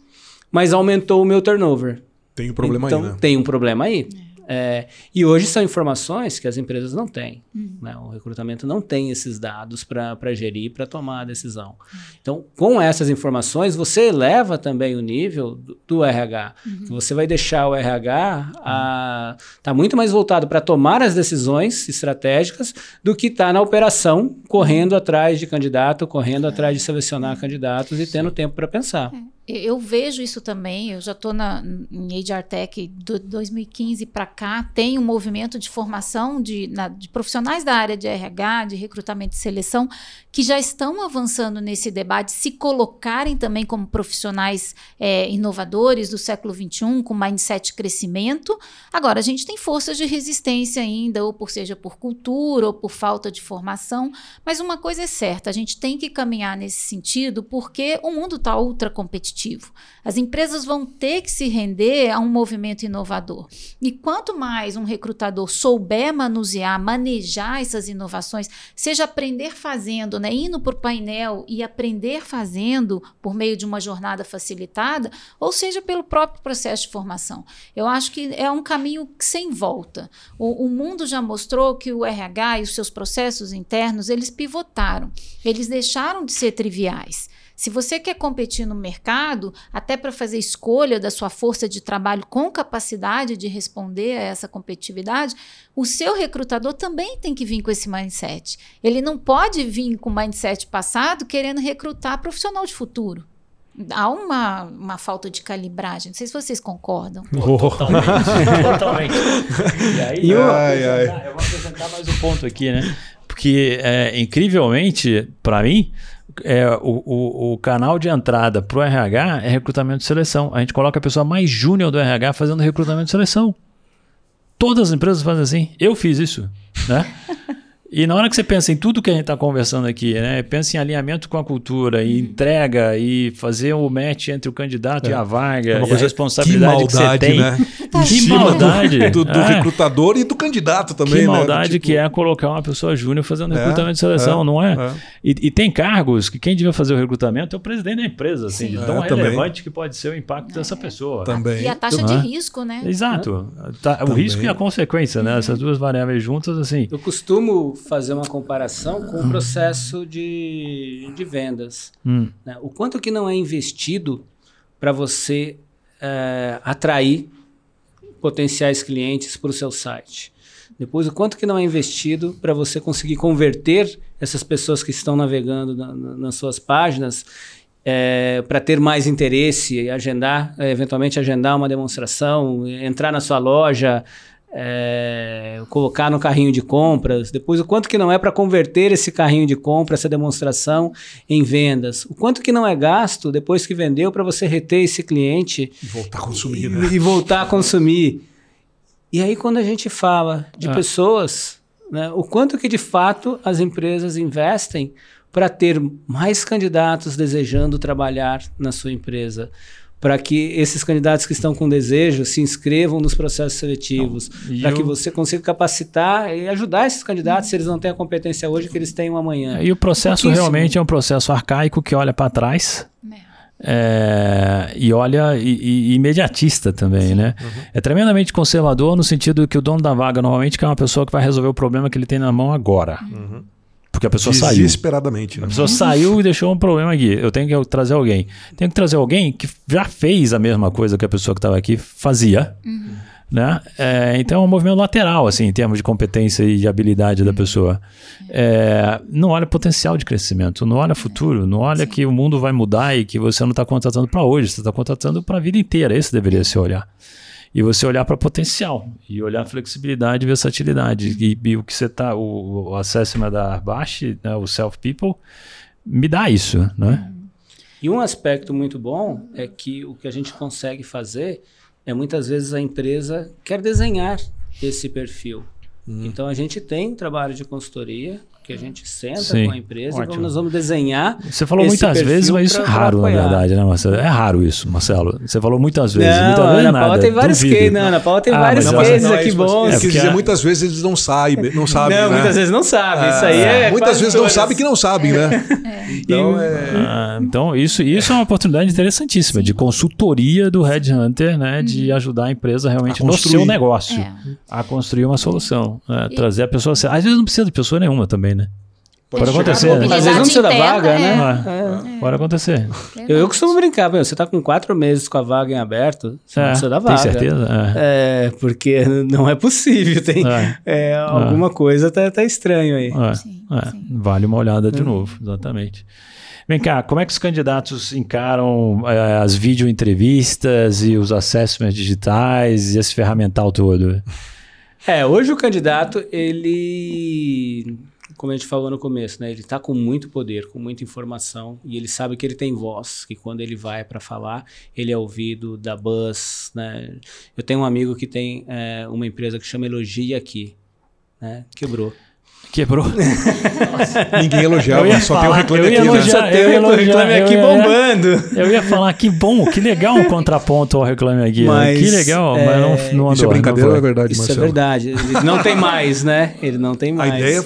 mas aumentou o meu turnover. Tem um problema então, aí, né? Tem um problema aí. É. É, e hoje são informações que as empresas não têm. Uhum. Né? O recrutamento não tem esses dados para gerir, para tomar a decisão. Uhum. Então, com essas informações, você eleva também o nível do, do RH. Uhum. Você vai deixar o RH a, tá muito mais voltado para tomar as decisões estratégicas do que tá na operação, correndo atrás de candidato, correndo atrás de selecionar candidatos e tendo tempo para pensar. É. Eu vejo isso também, eu já estou em HR Tech de 2015 para cá, tem um movimento de formação de, na, de, profissionais da área de RH, de recrutamento e seleção, que já estão avançando nesse debate, se colocarem também como profissionais é, inovadores do século XXI, com mindset crescimento. Agora, a gente tem forças de resistência ainda, ou por seja por cultura, ou por falta de formação, mas uma coisa é certa, a gente tem que caminhar nesse sentido, porque o mundo está ultra competitivo competitivo. As empresas vão ter que se render a um movimento inovador. E quanto mais um recrutador souber manusear, manejar essas inovações, seja aprender fazendo, né, indo o painel e aprender fazendo por meio de uma jornada facilitada, ou seja pelo próprio processo de formação. Eu acho que é um caminho sem volta. O, o mundo já mostrou que o RH e os seus processos internos eles pivotaram, eles deixaram de ser triviais. Se você quer competir no mercado, até para fazer escolha da sua força de trabalho com capacidade de responder a essa competitividade, o seu recrutador também tem que vir com esse mindset. Ele não pode vir com o mindset passado querendo recrutar profissional de futuro. Há uma, uma falta de calibragem. Não sei se vocês concordam. Oh. Totalmente. totalmente. E aí, eu, ai, ai. eu vou apresentar mais um ponto aqui, né? Porque, é, incrivelmente, para mim, é, o, o, o, canal de entrada para o RH é recrutamento de seleção. A gente coloca a pessoa mais júnior do RH fazendo recrutamento de seleção. Todas as empresas fazem assim. Eu fiz isso, né? E na hora que você pensa em tudo que a gente está conversando aqui, né? Pensa em alinhamento com a cultura, e entrega, e fazer o match entre o candidato é. e a vaga, é e a responsabilidade que, maldade, que você tem. Né? Que maldade! Do, do é. recrutador e do candidato também, que né? maldade tipo... que é colocar uma pessoa júnior fazendo é, recrutamento de seleção, é, não é? é? E, e, tem cargos que quem devia fazer o recrutamento é o presidente da empresa, assim, de tão relevante que pode ser o impacto dessa pessoa. Também. E a taxa de risco, né? Exato. Tá, o risco e a consequência, né? Essas duas variáveis juntas, assim. Eu costumo fazer uma comparação com o processo de, de vendas. Hum. Né? O quanto que não é investido para você é, atrair potenciais clientes para o seu site. Depois, o quanto que não é investido para você conseguir converter essas pessoas que estão navegando na, na, nas suas páginas é, para ter mais interesse e agendar, é, eventualmente agendar uma demonstração, entrar na sua loja, é, colocar no carrinho de compras, depois o quanto que não é para converter esse carrinho de compra, essa demonstração em vendas, o quanto que não é gasto depois que vendeu para você reter esse cliente e voltar a consumir, e, né? e voltar a consumir. E aí quando a gente fala de ah. pessoas, né, o quanto que de fato as empresas investem para ter mais candidatos desejando trabalhar na sua empresa, para que esses candidatos que estão com desejo se inscrevam nos processos seletivos, para que você consiga capacitar e ajudar esses candidatos, se eles não têm a competência hoje, que eles tenham amanhã. E o processo realmente é um processo arcaico que olha para trás. É, e olha, e, e imediatista também, Sim. né? Uhum. É tremendamente conservador no sentido que o dono da vaga normalmente é uma pessoa que vai resolver o problema que ele tem na mão agora. Uhum. Porque a pessoa saiu. Desesperadamente. Né? A pessoa saiu e deixou um problema aqui. Eu tenho que trazer alguém. Tenho que trazer alguém que já fez a mesma coisa que a pessoa que estava aqui fazia. Uhum. Né? É, então é um movimento lateral, assim, em termos de competência e de habilidade da uhum. pessoa. É, não olha potencial de crescimento, não olha futuro, não olha Sim. que o mundo vai mudar e que você não está contratando para hoje, você está contratando para a vida inteira. Esse deveria ser olhar e você olhar para potencial e olhar flexibilidade e versatilidade. E, e o que você tá, o, o assessment da Arbash, né, o Self People, me dá isso, né? E um aspecto muito bom é que o que a gente consegue fazer é muitas vezes a empresa quer desenhar esse perfil. Hum. Então a gente tem trabalho de consultoria que a gente senta Sim, com a empresa ótimo. e nós vamos desenhar. Você falou esse muitas vezes, mas isso é raro, na apoiar. verdade, né, Marcelo? É raro isso, Marcelo. Você falou muitas vezes. Não, muitas vezes Ana Paula nada. tem vários cases. Não, a Ana Paula tem Ah, vários cases é aqui bons. É, É, quer dizer, a- muitas vezes eles não sabem, não sabem, não, né? muitas vezes não sabe. Isso aí é. Muitas vezes não sabem que não sabem, né? Então, é... Ah, então, isso, isso é uma oportunidade interessantíssima de consultoria do Red Hunter, né? De ajudar a empresa realmente A no construir. seu negócio É. a construir uma solução. né, E- Trazer a pessoa. Às vezes não precisa de pessoa nenhuma também, né? Pode chegar acontecer, né? Às vezes não precisa da vaga, é. né? Ah, Pode acontecer. Eu, eu costumo brincar, meu, você está com quatro meses com a vaga em aberto, você não É, precisa da tem vaga. certeza? É. É, porque não é possível, tem É. é, alguma coisa tá, tá estranho aí. É, Sim, é, sim. Vale uma olhada de novo, exatamente. Vem cá, como é que os candidatos encaram as videoentrevistas e os assessments digitais e esse ferramental todo? É, hoje o candidato, ele, como a gente falou no começo, né, ele está com muito poder, com muita informação e ele sabe que ele tem voz, que quando ele vai para falar, ele é ouvido da buzz, né? Eu tenho um amigo que tem é, uma empresa que chama Elogia aqui, né? Quebrou. Quebrou? ninguém elogiava, Eu ia só tem o falar, reclame eu ia aqui, né? elogiar. Só tem eu o reclame eu aqui ia- bombando. Eu ia falar que bom, que legal um contraponto ao Reclame Aqui. né? Mas, que legal, mas é, não, não andou. Isso é brincadeira não ou é verdade, Isso Marcelo? é verdade. Ele não tem mais, né? Ele não tem A mais. ideia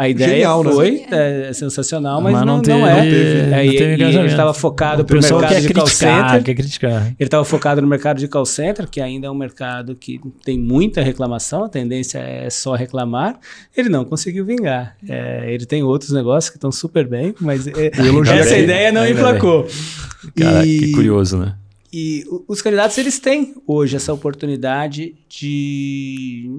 A ideia Genial, né? foi é, sensacional, mas, Mas não, não não, teve- é. não É, teve- não e- teve e ele estava focado para o mercado quer de call criticar, center. quer criticar. Ele estava focado no mercado de call center, que ainda é um mercado que tem muita reclamação, a tendência é só reclamar. Ele não conseguiu vingar. É, ele tem outros negócios que estão super bem, mas é, essa aqui. ideia não emplacou. Cara, E- que curioso, né? e os candidatos, eles têm hoje essa oportunidade de,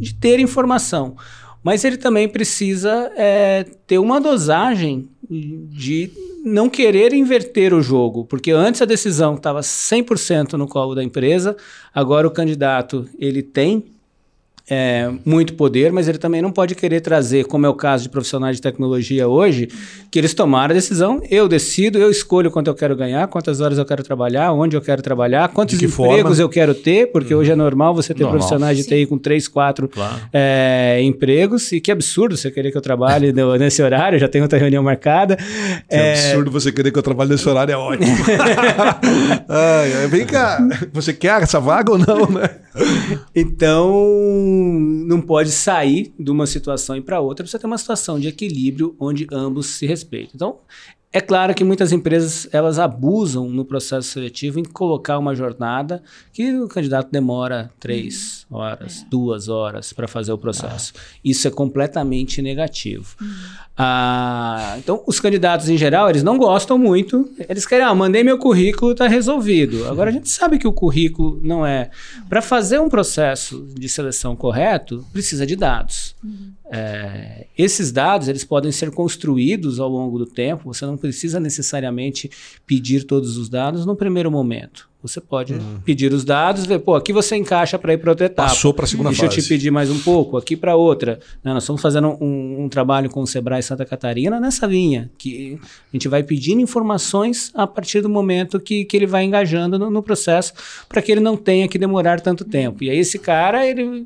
de ter informação. Mas ele também precisa é, ter uma dosagem de não querer inverter o jogo. Porque antes a decisão estava 100% no colo da empresa, agora o candidato ele tem é, muito poder, mas ele também não pode querer trazer, como é o caso de profissionais de tecnologia hoje, que eles tomaram a decisão, eu decido, eu escolho quanto eu quero ganhar, quantas horas eu quero trabalhar, onde eu quero trabalhar, quantos empregos forma? eu quero ter, porque hoje é normal você ter Normal. profissionais de TI com três, quatro Claro. é, empregos, e que absurdo você querer que eu trabalhe no- nesse horário, já tenho outra reunião marcada. Que É, absurdo você querer que eu trabalhe nesse horário, é ótimo. Ai, ai, vem cá, você quer essa vaga ou não, né? Então, não pode sair de uma situação e para outra, precisa ter uma situação de equilíbrio onde ambos se respeitam. Então, é claro que muitas empresas elas abusam no processo seletivo em colocar uma jornada que o candidato demora três horas, duas horas para fazer o processo. Isso é completamente negativo. Ah, então, os candidatos em geral, eles não gostam muito. Eles querem, ah, mandei meu currículo, está resolvido. Agora, a gente sabe que o currículo não é. Para fazer um processo de seleção correto, precisa de dados. É, esses dados eles podem ser construídos ao longo do tempo. Você não precisa necessariamente pedir todos os dados no primeiro momento. Você pode pedir os dados, ver, pô, aqui você encaixa para ir para outra etapa. Passou para a segunda Deixa fase. eu te pedir mais um pouco, aqui para outra. Nós estamos fazendo um, um trabalho com o Sebrae Santa Catarina nessa linha, que a gente vai pedindo informações a partir do momento que, que ele vai engajando no, no processo, para que ele não tenha que demorar tanto tempo. E aí esse cara, ele,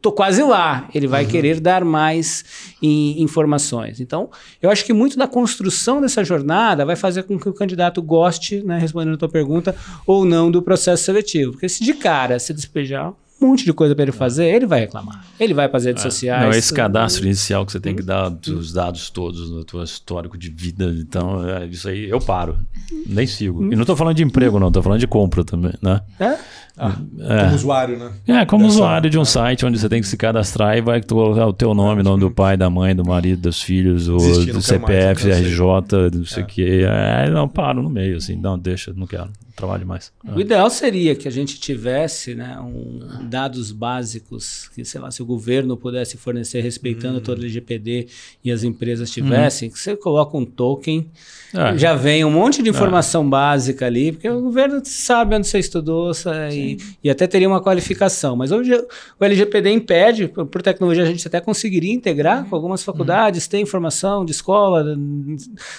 tô quase lá, ele vai querer dar mais em- informações. Então, eu acho que muito da construção dessa jornada vai fazer com que o candidato goste, né, respondendo a tua pergunta, ou não do processo seletivo. Porque se de cara se despejar um monte de coisa para ele fazer, ele vai reclamar. Ele vai para as redes sociais. Não, esse cadastro inicial que você tem que dar os dados todos no teu histórico de vida, então é, isso aí eu paro, nem sigo. E não estou falando de emprego não, estou falando de compra também, né? É? Como usuário, né? É, como Dessa- usuário de um site onde você tem que se cadastrar e vai colocar o teu nome, o nome do pai, da mãe, do marido, dos filhos, o Desisti, do mais, CPF, quero RJ, não sei o que. É, não, paro no meio, assim, não, deixa, não quero, trabalho mais. O ideal seria que a gente tivesse né, um, dados básicos, que sei lá, se o governo pudesse fornecer respeitando todo o LGPD e as empresas tivessem, que você coloca um token, É. já vem um monte de informação básica ali, porque o governo sabe onde você estudou e, e até teria uma qualificação. Mas hoje o LGPD impede, por, por tecnologia a gente até conseguiria integrar com algumas faculdades, tem informação de escola,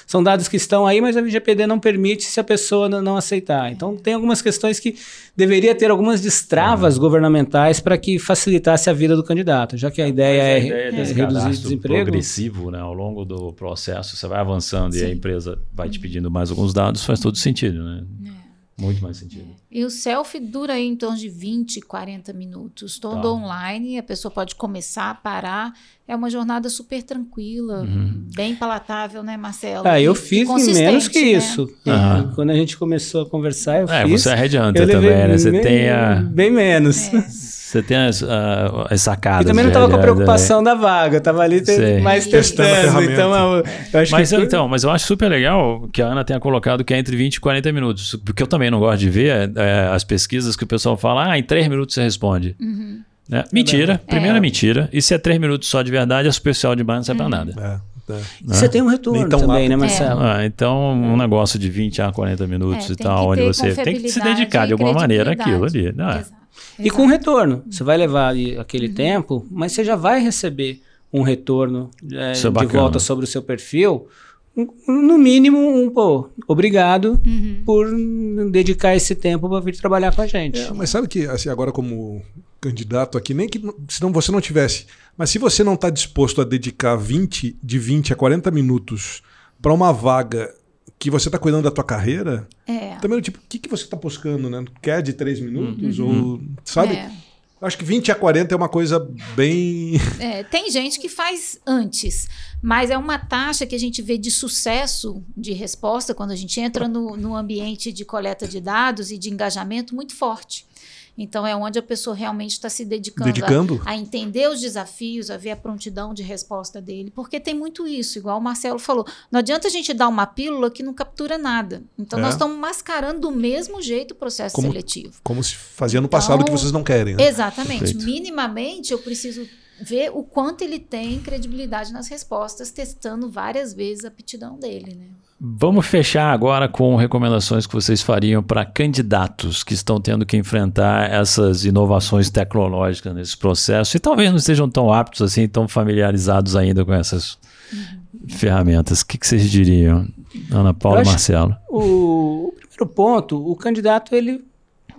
são dados que estão aí, mas o LGPD não permite se a pessoa não aceitar. Lá. Então, tem algumas questões que deveria ter algumas destravas uhum. governamentais para que facilitasse a vida do candidato, já que a ideia, a ideia é, é reduzir o desemprego. progressivo, né? Ao longo do processo, você vai avançando Sim. e a empresa vai te pedindo mais alguns dados, faz todo sentido, né? É. Muito mais sentido. É. E o selfie dura aí em torno de 20, 40 minutos. Todo tá. online, a pessoa pode começar, parar. É uma jornada super tranquila, uhum. bem palatável, né, Marcelo? Ah, eu fiz em menos que né? isso. Uhum. Quando a gente começou a conversar, eu é, fiz. Você é também, né? Você bem, tem a... Bem menos. É. Você tem as, uh, as sacadas. Eu também não estava com a preocupação da vaga, eu estava ali te, mais testando. Então, eu, eu acho mas, que... então, mas eu acho super legal que a Ana tenha colocado que é entre 20 e 40 minutos. Porque eu também não gosto de ver é, as pesquisas que o pessoal fala, ah, em 3 minutos você responde. Uhum. É, mentira, é. primeira mentira. E se é 3 minutos só de verdade, é superficial demais, não serve uhum. para nada. É. É. Você tem um retorno também, né, Marcelo? Ah, então, um negócio de 20 a 40 minutos é, e tal, onde você tem que se dedicar de alguma maneira àquilo ali. Né? E com retorno. Você vai levar aquele uhum. tempo, mas você já vai receber um retorno é, de volta sobre o seu perfil. No mínimo, um pô, obrigado uhum. por dedicar esse tempo para vir trabalhar com a gente. É, mas sabe que, assim, agora como candidato aqui, nem que se não, você não tivesse, mas se você não está disposto a dedicar 20, de 20 a 40 minutos para uma vaga que você está cuidando da tua carreira, é. também tipo, o que, que você está buscando, né? Quer de três minutos? Uhum. Ou, sabe? É. Acho que 20 a 40 é uma coisa bem. É, tem gente que faz antes, mas é uma taxa que a gente vê de sucesso de resposta quando a gente entra no, no ambiente de coleta de dados e de engajamento muito forte. Então, é onde a pessoa realmente está se dedicando, dedicando? A, a, entender os desafios, a ver a prontidão de resposta dele. Porque tem muito isso, igual o Marcelo falou. Não adianta a gente dar uma pílula que não captura nada. Então, é. nós estamos mascarando do mesmo jeito o processo como, seletivo. Como se fazia no passado então, que vocês não querem. Né? Exatamente. Perfeito. Minimamente, eu preciso ver o quanto ele tem credibilidade nas respostas, testando várias vezes a aptidão dele, né? Vamos fechar agora com recomendações que vocês fariam para candidatos que estão tendo que enfrentar essas inovações tecnológicas nesse processo e talvez não estejam tão aptos assim, tão familiarizados ainda com essas uhum. ferramentas. O que, que, vocês diriam, Ana Paula e Marcelo? O, o primeiro ponto, o candidato ele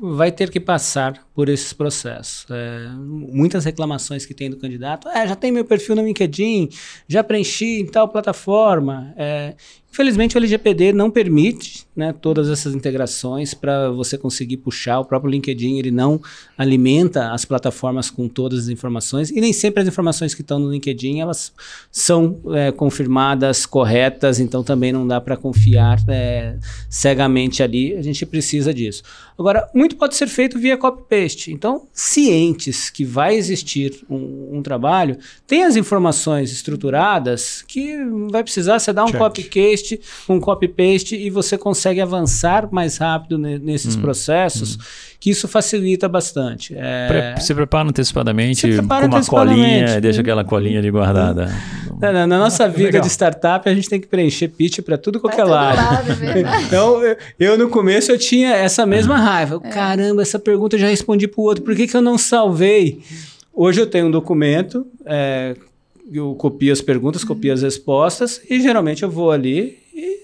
vai ter que passar por esses processos. É, muitas reclamações que tem do candidato, é, já tem meu perfil no LinkedIn, já preenchi em tal plataforma. É, Infelizmente, o LGPD não permite né, todas essas integrações para você conseguir puxar. O próprio LinkedIn ele não alimenta as plataformas com todas as informações e nem sempre as informações que estão no LinkedIn elas são é, confirmadas, corretas. Então, também não dá para confiar é, cegamente ali. A gente precisa disso. Agora, muito pode ser feito via copy-paste. Então, cientes que vai existir um, um trabalho, tem as informações estruturadas que vai precisar você dar um copy-paste paste, um copy paste e você consegue avançar mais rápido nesses hum, processos, hum. que isso facilita bastante. É... Pre se prepara antecipadamente prepara com uma colinha e deixa aquela colinha ali guardada. Na, na, na nossa vida Legal. de startup, a gente tem que preencher pitch para tudo qualquer lado. lado é então, eu, eu, no começo eu tinha essa mesma raiva. É. Caramba, essa pergunta eu já respondi para o outro, por que, que eu não salvei? Hoje eu tenho um documento é, eu copio as perguntas, copio as respostas e geralmente eu vou ali e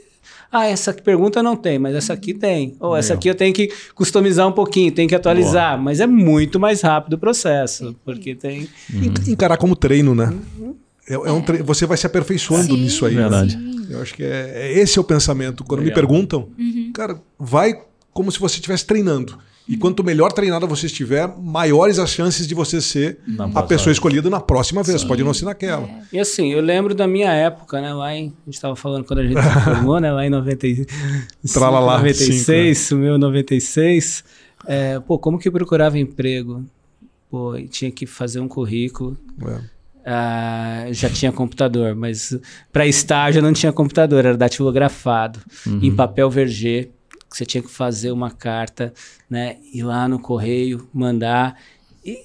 ah, essa pergunta não tem, mas essa aqui tem. Ou essa aqui eu tenho que customizar um pouquinho, tenho que atualizar. Boa. Mas é muito mais rápido o processo, porque tem. Uhum. Encarar como treino, né? Uhum. É, é um tre... Você vai se aperfeiçoando Sim, nisso aí. Né? Verdade. Né? Eu acho que é, é, esse é o pensamento. Quando Legal. me perguntam, uhum. cara, vai como se você estivesse treinando. E quanto melhor treinada você estiver, maiores as chances de você ser a pessoa escolhida na próxima vez. Sim. Pode não ser naquela. É. E assim, eu lembro da minha época, né? Lá em. A gente estava falando quando a gente se formou, né? Lá em 90, Tralalá, 96, sumiu 96. É, pô, como que procurava emprego? Pô, tinha que fazer um currículo. É. Uh, já tinha computador, mas para estágio não tinha computador, era datilografado, uhum. em papel verger que você tinha que fazer uma carta, né, ir lá no correio, mandar e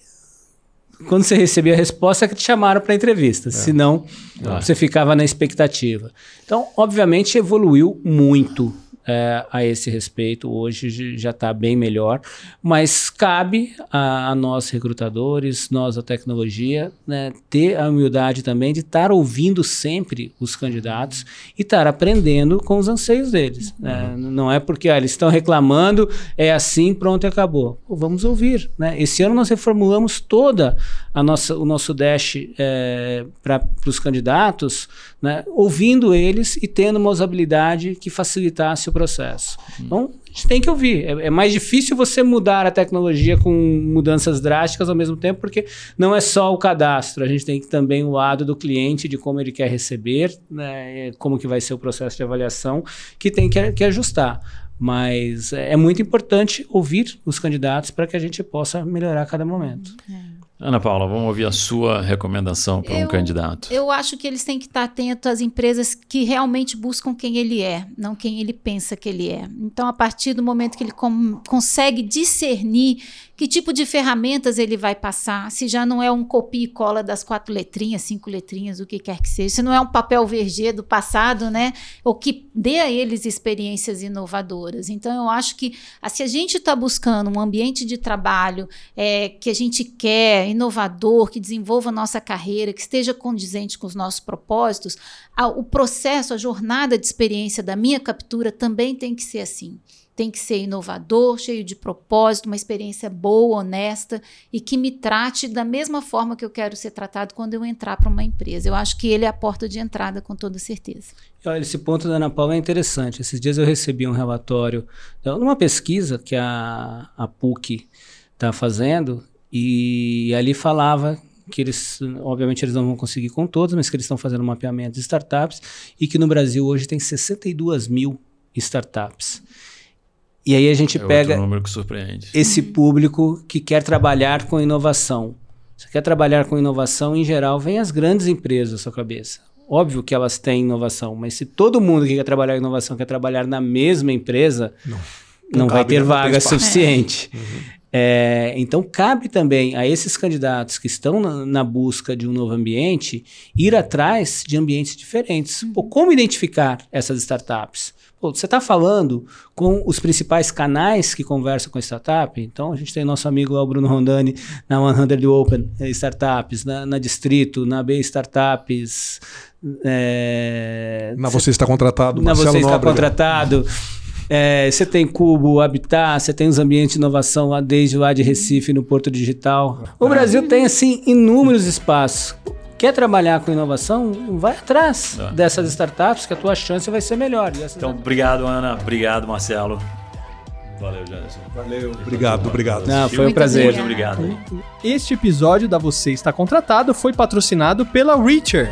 quando você recebia a resposta é que te chamaram para entrevista, é. senão é. você ficava na expectativa. Então, obviamente evoluiu muito é, a esse respeito. Hoje já está bem melhor, mas cabe a, a, nós recrutadores, nós a tecnologia, né, ter a humildade também de estar ouvindo sempre os candidatos e estar aprendendo com os anseios deles. Né? Não é porque ah, eles estão reclamando, é assim, pronto e acabou. Pô, vamos ouvir. Né? Esse ano nós reformulamos toda a nossa, o nosso dash é, para os candidatos, né, ouvindo eles e tendo uma usabilidade que facilitasse processo. Hum. Então, a gente tem que ouvir. É, é, mais difícil você mudar a tecnologia com mudanças drásticas ao mesmo tempo, porque não é só o cadastro, a gente tem que também o lado do cliente, de como ele quer receber, né, como que vai ser o processo de avaliação, que tem que, que ajustar. Mas é, é muito importante ouvir os candidatos para que a gente possa melhorar a cada momento. É. Ana Paula, vamos ouvir a sua recomendação para um candidato. Eu acho que eles têm que estar atentos às empresas que realmente buscam quem ele é, não quem ele pensa que ele é. Então, a partir do momento que ele consegue discernir que tipo de ferramentas ele vai passar, se já não é um copia e cola das quatro letrinhas, cinco letrinhas, o que quer que seja, se não é um papel verger do passado, né? Ou que dê a eles experiências inovadoras. Então, eu acho que ah, se a gente está buscando um ambiente de trabalho é, que a gente quer, inovador, que desenvolva a nossa carreira, que esteja condizente com os nossos propósitos, a, o processo, a jornada de experiência da minha captura também tem que ser assim tem que ser inovador, cheio de propósito, uma experiência boa, honesta e que me trate da mesma forma que eu quero ser tratado quando eu entrar para uma empresa. Eu acho que ele é a porta de entrada, com toda certeza. Olha, esse ponto da Ana Paula é interessante. Esses dias eu recebi um relatório, numa pesquisa que a, a PUC está fazendo, e ali falava que eles, obviamente, eles não vão conseguir com todos, mas que eles estão fazendo um mapeamento de startups e que no Brasil hoje tem 62 mil startups. E aí a gente é pega esse público que quer trabalhar com inovação. Você quer trabalhar com inovação, em geral, vem as grandes empresas na sua cabeça. Óbvio que elas têm inovação, mas se todo mundo que quer trabalhar em inovação quer trabalhar na mesma empresa, não, não, não vai ter vaga suficiente. É. Uhum. É, então, cabe também a esses candidatos que estão na, na, busca de um novo ambiente ir atrás de ambientes diferentes. Uhum. Pô, como identificar essas startups? Pô, você está falando com os principais canais que conversam com a startup? Então, a gente tem nosso amigo lá, o Bruno Rondani, na 100 Open eh, Startups, na, na Distrito, na B Startups. É, na Você Está Contratado, Na Você Está Contratado. É, você tem Cubo, Habitat, você tem os ambientes de inovação lá desde lá de Recife, no Porto Digital. O Brasil tem, assim, inúmeros espaços. Quer trabalhar com inovação? Vai atrás é. dessas startups que a tua chance vai ser melhor. Então, obrigado, Ana. Obrigado, Marcelo. Valeu, Janderson. Valeu. Obrigado, obrigado. Não, foi um prazer. Obrigado. Este episódio da Você Está Contratado foi patrocinado pela Reacher.